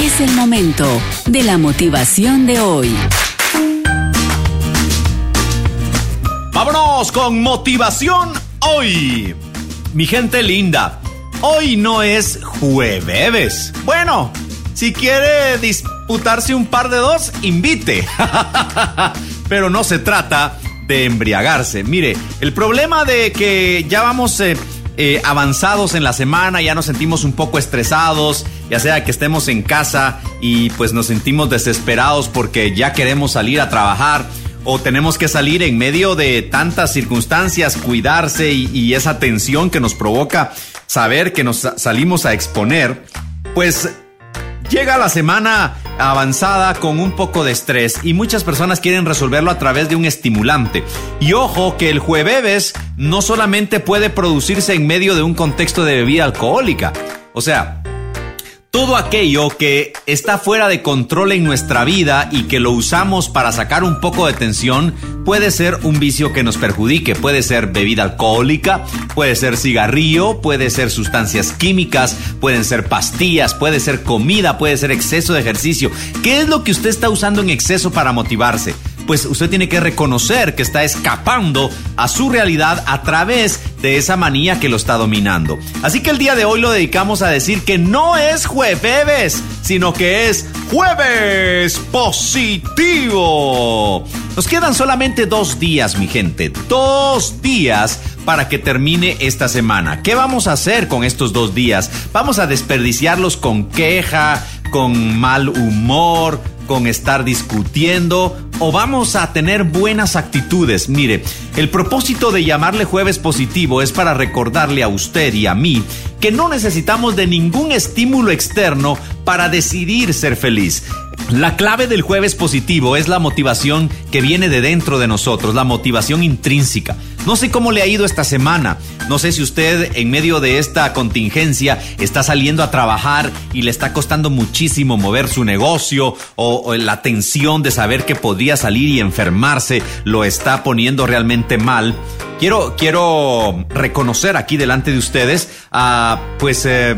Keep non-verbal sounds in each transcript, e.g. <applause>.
Es el momento de la motivación de hoy. Vámonos con motivación hoy. Mi gente linda, hoy no es jueves. Bueno, si quiere disputarse un par de dos, invite. <laughs> Pero no se trata de embriagarse. Mire, el problema de que ya vamos eh, eh, avanzados en la semana, ya nos sentimos un poco estresados, ya sea que estemos en casa y pues nos sentimos desesperados porque ya queremos salir a trabajar o tenemos que salir en medio de tantas circunstancias, cuidarse y, esa tensión que nos provoca saber que nos salimos a exponer, pues llega la semana avanzada con un poco de estrés y muchas personas quieren resolverlo a través de un estimulante. Y ojo que el jueves no solamente puede producirse en medio de un contexto de bebida alcohólica. O sea, todo aquello que está fuera de control en nuestra vida y que lo usamos para sacar un poco de tensión puede ser un vicio que nos perjudique. Puede ser bebida alcohólica, puede ser cigarrillo, puede ser sustancias químicas, pueden ser pastillas, puede ser comida, puede ser exceso de ejercicio. ¿Qué es lo que usted está usando en exceso para motivarse? Pues usted tiene que reconocer que está escapando a su realidad a través de esa manía que lo está dominando. Así que el día de hoy lo dedicamos a decir que no es jueves, sino que es jueves positivo. Nos quedan solamente dos días, mi gente, dos días para que termine esta semana. ¿Qué vamos a hacer con estos dos días? Vamos a desperdiciarlos con queja, con mal humor, con estar discutiendo o vamos a tener buenas actitudes. Mire, el propósito de llamarle jueves positivo es para recordarle a usted y a mí que no necesitamos de ningún estímulo externo para decidir ser feliz. La clave del jueves positivo es la motivación que viene de dentro de nosotros, la motivación intrínseca. No sé cómo le ha ido esta semana, no sé si usted en medio de esta contingencia está saliendo a trabajar y le está costando muchísimo mover su negocio o, la tensión de saber que podría salir y enfermarse lo está poniendo realmente mal. Quiero, quiero reconocer aquí delante de ustedes, a pues... Eh,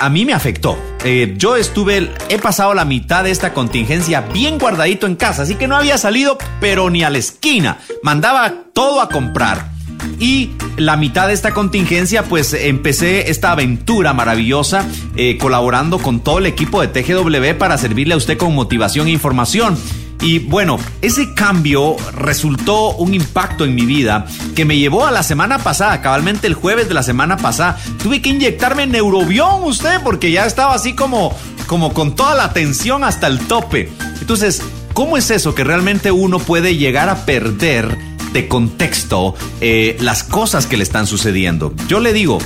a mí me afectó. Eh, yo estuve, he pasado la mitad de esta contingencia bien guardadito en casa, así que no había salido, pero ni a la esquina. Mandaba todo a comprar. Y la mitad de esta contingencia, pues empecé esta aventura maravillosa eh, colaborando con todo el equipo de TGW para servirle a usted con motivación e información. Y bueno, ese cambio resultó un impacto en mi vida que me llevó a la semana pasada, cabalmente el jueves de la semana pasada. Tuve que inyectarme neurobión usted porque ya estaba así como, como con toda la tensión hasta el tope. Entonces, ¿cómo es eso que realmente uno puede llegar a perder de contexto eh, las cosas que le están sucediendo? Yo le digo,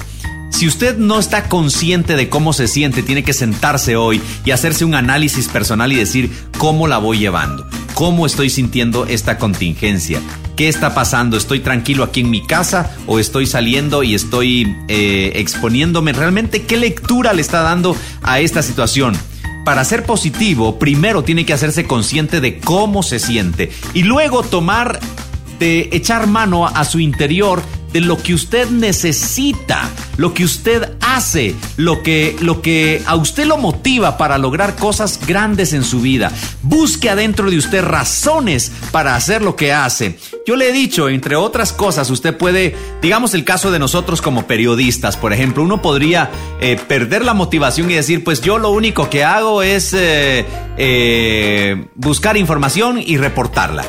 si usted no está consciente de cómo se siente, tiene que sentarse hoy y hacerse un análisis personal y decir cómo la voy llevando, cómo estoy sintiendo esta contingencia. ¿Qué está pasando? ¿Estoy tranquilo aquí en mi casa o estoy saliendo y estoy eh, exponiéndome? ¿Realmente qué lectura le está dando a esta situación? Para ser positivo, primero tiene que hacerse consciente de cómo se siente y luego tomar de echar mano a su interior de lo que usted necesita, lo que usted hace, lo que, lo que a usted lo motiva para lograr cosas grandes en su vida. Busque adentro de usted razones para hacer lo que hace. Yo le he dicho, entre otras cosas, usted puede, digamos el caso de nosotros como periodistas, por ejemplo, uno podría eh, perder la motivación y decir, pues yo lo único que hago es eh, eh, buscar información y reportarla.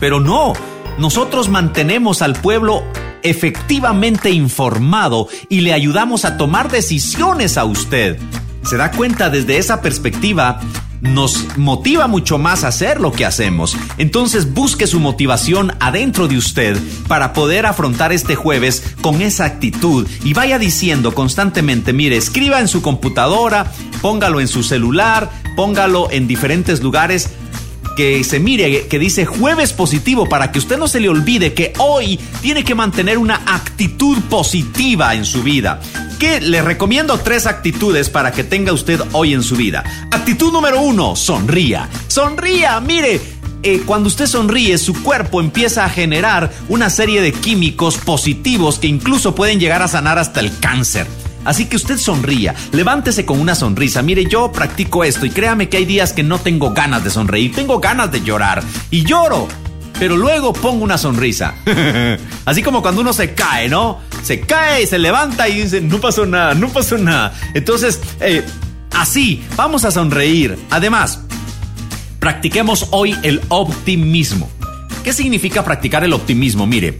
Pero no, nosotros mantenemos al pueblo efectivamente informado y le ayudamos a tomar decisiones a usted. ¿Se da cuenta desde esa perspectiva? Nos motiva mucho más hacer lo que hacemos. Entonces busque su motivación adentro de usted para poder afrontar este jueves con esa actitud y vaya diciendo constantemente, mire, escriba en su computadora, póngalo en su celular, póngalo en diferentes lugares que se mire, que dice jueves positivo, para que usted no se le olvide que hoy tiene que mantener una actitud positiva en su vida. Que le recomiendo tres actitudes para que tenga usted hoy en su vida. Actitud número uno, sonría. Sonría, mire, eh, cuando usted sonríe, su cuerpo empieza a generar una serie de químicos positivos que incluso pueden llegar a sanar hasta el cáncer. Así que usted sonría, levántese con una sonrisa. Mire, yo practico esto y créame que hay días que no tengo ganas de sonreír, tengo ganas de llorar y lloro. Pero luego pongo una sonrisa. <laughs> Así como cuando uno se cae, ¿no? Se cae y se levanta y dice, no pasó nada, no pasó nada. Entonces, eh, así, vamos a sonreír. Además, practiquemos hoy el optimismo. ¿Qué significa practicar el optimismo? Mire,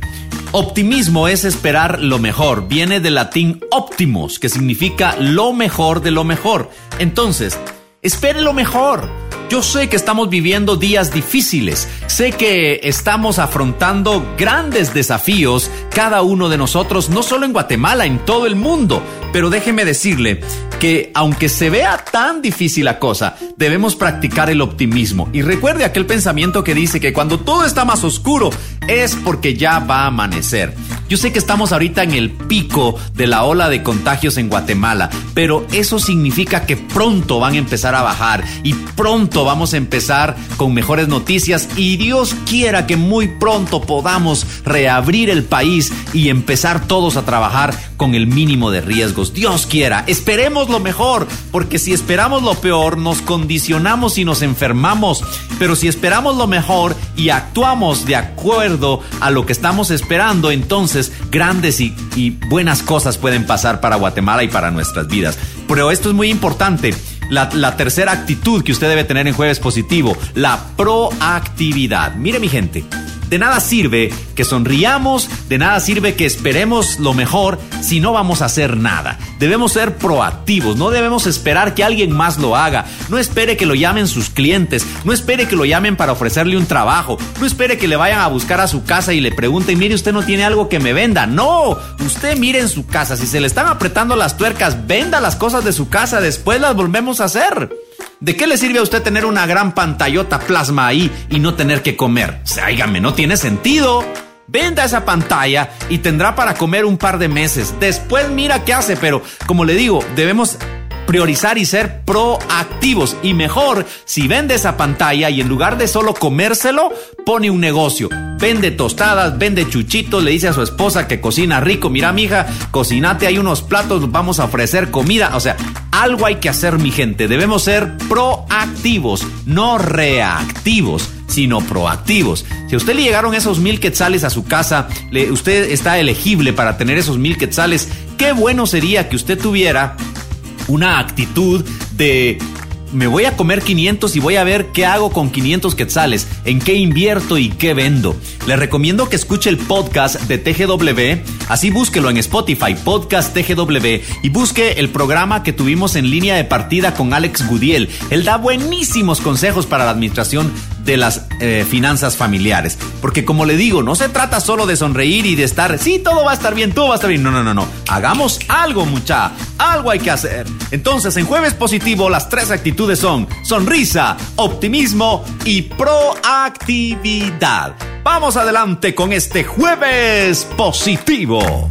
Optimismo es esperar lo mejor. Viene del latín optimus, que significa lo mejor de lo mejor. Entonces, espere lo mejor. Yo sé que estamos viviendo días difíciles, sé que estamos afrontando grandes desafíos, cada uno de nosotros, no solo en Guatemala, en todo el mundo, pero déjeme decirle que aunque se vea tan difícil la cosa, debemos practicar el optimismo. Y recuerde aquel pensamiento que dice que cuando todo está más oscuro es porque ya va a amanecer. Yo sé que estamos ahorita en el pico de la ola de contagios en Guatemala, pero eso significa que pronto van a empezar a bajar y pronto vamos a empezar con mejores noticias y Dios quiera que muy pronto podamos reabrir el país y empezar todos a trabajar con el mínimo de riesgos. Dios quiera, esperemos lo mejor, porque si esperamos lo peor nos condicionamos y nos enfermamos, pero si esperamos lo mejor y actuamos de acuerdo a lo que estamos esperando, entonces grandes y, buenas cosas pueden pasar para Guatemala y para nuestras vidas. Pero esto es muy importante. La, la, tercera actitud que usted debe tener en jueves positivo, la proactividad. Mire mi gente, de nada sirve que sonriamos, de nada sirve que esperemos lo mejor si no vamos a hacer nada. Debemos ser proactivos, no debemos esperar que alguien más lo haga. No espere que lo llamen sus clientes, no espere que lo llamen para ofrecerle un trabajo, no espere que le vayan a buscar a su casa y le pregunten, mire, usted no tiene algo que me venda. No, usted mire en su casa, si se le están apretando las tuercas, venda las cosas de su casa, después las volvemos a hacer. ¿De qué le sirve a usted tener una gran pantallota plasma ahí y no tener que comer? Sáigame, no tiene sentido. Venda esa pantalla y tendrá para comer un par de meses. Después mira qué hace, pero como le digo, debemos priorizar y ser proactivos. Y mejor si vende esa pantalla y en lugar de solo comérselo, pone un negocio. Vende tostadas, vende chuchitos, le dice a su esposa que cocina rico. Mira, mija, cocinate hay unos platos, vamos a ofrecer comida. O sea, algo hay que hacer, mi gente. Debemos ser proactivos, no reactivos sino proactivos. Si a usted le llegaron esos mil quetzales a su casa, usted está elegible para tener esos mil quetzales, qué bueno sería que usted tuviera una actitud de me voy a comer 500 y voy a ver qué hago con 500 quetzales, en qué invierto y qué vendo. Le recomiendo que escuche el podcast de TGW, así búsquelo en Spotify, Podcast TGW, y busque el programa que tuvimos en línea de partida con Alex Gudiel. Él da buenísimos consejos para la administración de las eh, finanzas familiares. Porque como le digo, no se trata solo de sonreír y de estar, sí, todo va a estar bien, todo va a estar bien. No, no, no, no. Hagamos algo, mucha. Algo hay que hacer. Entonces, en jueves positivo, las tres actitudes son sonrisa, optimismo y proactividad. Vamos adelante con este jueves positivo.